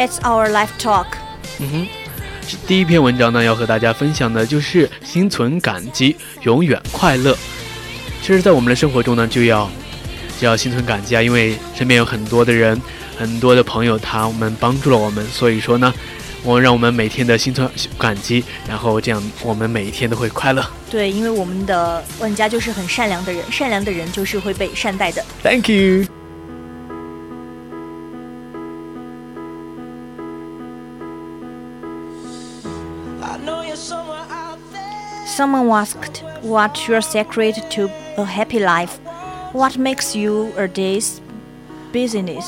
It's our life talk。嗯哼，第一篇文章呢，要和大家分享的就是心存感激，永远快乐。其实，在我们的生活中呢，就要就要心存感激啊，因为身边有很多的人，很多的朋友，他们帮助了我们，所以说呢，我让我们每天的心存感激，然后这样我们每一天都会快乐。对，因为我们的万家就是很善良的人，善良的人就是会被善待的。Thank you。Someone asked, "What's your secret to a happy life? What makes you a day's business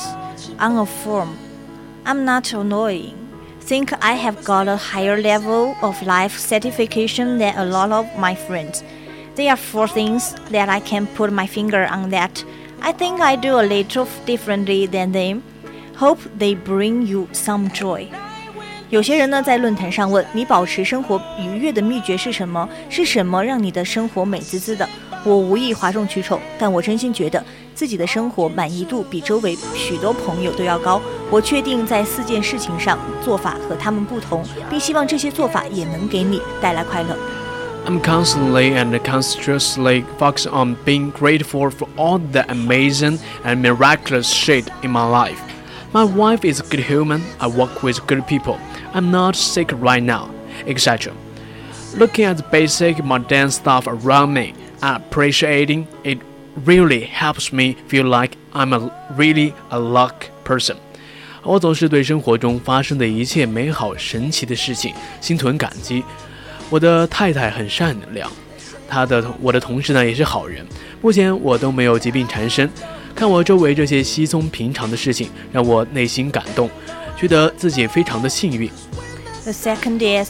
on a firm? I'm not annoying. Think I have got a higher level of life satisfaction than a lot of my friends. There are four things that I can put my finger on that I think I do a little differently than them. Hope they bring you some joy." 有些人呢在论坛上问你保持生活愉悦的秘诀是什么？是什么让你的生活美滋滋的？我无意哗众取宠，但我真心觉得自己的生活满意度比周围许多朋友都要高。我确定在四件事情上做法和他们不同，并希望这些做法也能给你带来快乐。I'm constantly and consciously focused on being grateful for all the amazing and miraculous shit in my life. My wife is a good human, I work with good people, I'm not sick right now, etc. Looking at the basic mundane stuff around me and appreciating it really helps me feel like I'm a really a luck person. 我总是对生活中发生的一切美好神奇的事情心存感激。我的太太很善良，她的我的同事呢也是好人。目前我都没有疾病缠身， 看我周围这些稀松平常的事情，让我内心感动，觉得自己非常的幸运。 The second is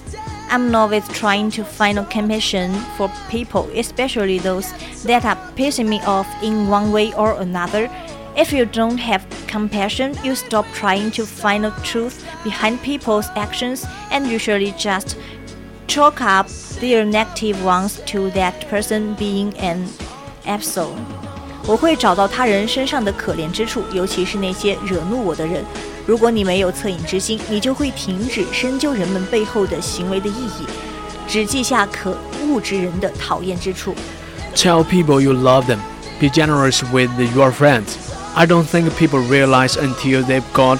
I'm always trying to find a compassion for people, especially those that are pissing me off in one way or another. If you don't have compassion, you stop trying to find the truth behind people's actions and usually just chalk up their negative ones to that person being an asshole. 我会找到他人身上的可怜之处，尤其是那些惹怒我的人。如果你没有恻隐之心，你就会停止深究人们背后的行为的意义，只记下可恶之人的讨厌之处。 Tell people you love them. Be generous with your friends. I don't think people realize until they've got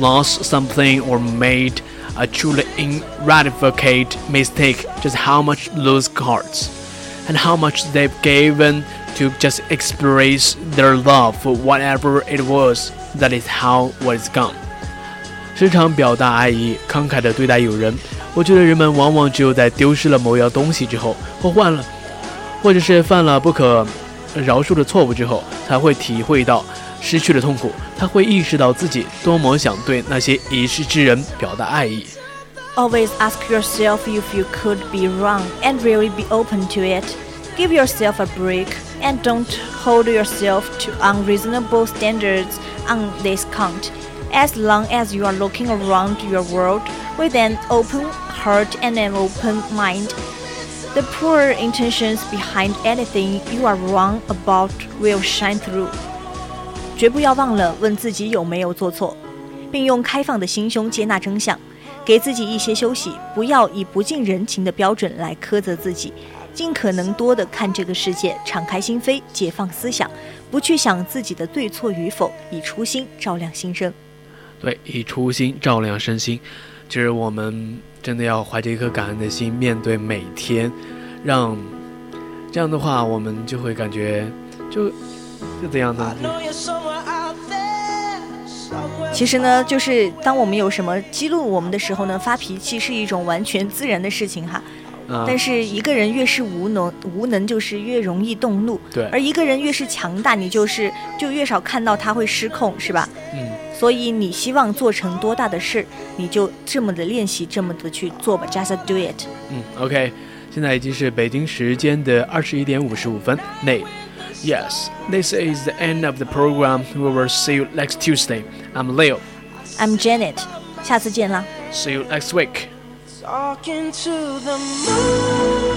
lost something or made a truly irrevocable mistake just how much lose cards and how much they've given to just express their love for whatever it was that is how what is gone. 时常表达爱意，慷慨地对待友人。我觉得人们往往只有在丢失了某样东西之后，或换了，或者是犯了不可饶恕的错误之后，才会体会到失去的痛苦。他会意识到自己多么想对那些遗失之人表达爱意。 Always ask yourself if you could be wrong and really be open to it. Give yourself a break and don't hold yourself to unreasonable standards on this count. As long as you are looking around your world with an open heart and an open mind, the poor intentions behind anything you are wrong about will shine through. 绝不要忘了问自己有没有做错，并用开放的心胸接纳真相。给自己一些休息，不要以不近人情的标准来苛责自己， 尽可能多的看这个世界，敞开心扉，解放思想，不去想自己的对错与否，以初心照亮心声。对，以初心照亮身心。其实我们真的要怀着一颗感恩的心面对每天，让这样的话，我们就会感觉就就这样的 I。know you're somewhere out there, somewhere 其实呢，就是当我们有什么激怒我们的时候呢，发脾气是一种完全自然的事情哈。啊，但是一个人越是无能，无能就是越容易动怒。对而一个人越是强大，你就是就越少看到他会失控，是吧？嗯，所以你希望做成多大的事，你就这么的练习，这么的去做吧，just do it。嗯，OK，现在已经是北京时间的二十一点五十五分。内，Yes, this is the end of the program. We will see you next Tuesday. I'm Leo. I'm Janet，下次见啦。See you next week. Talking to the moon.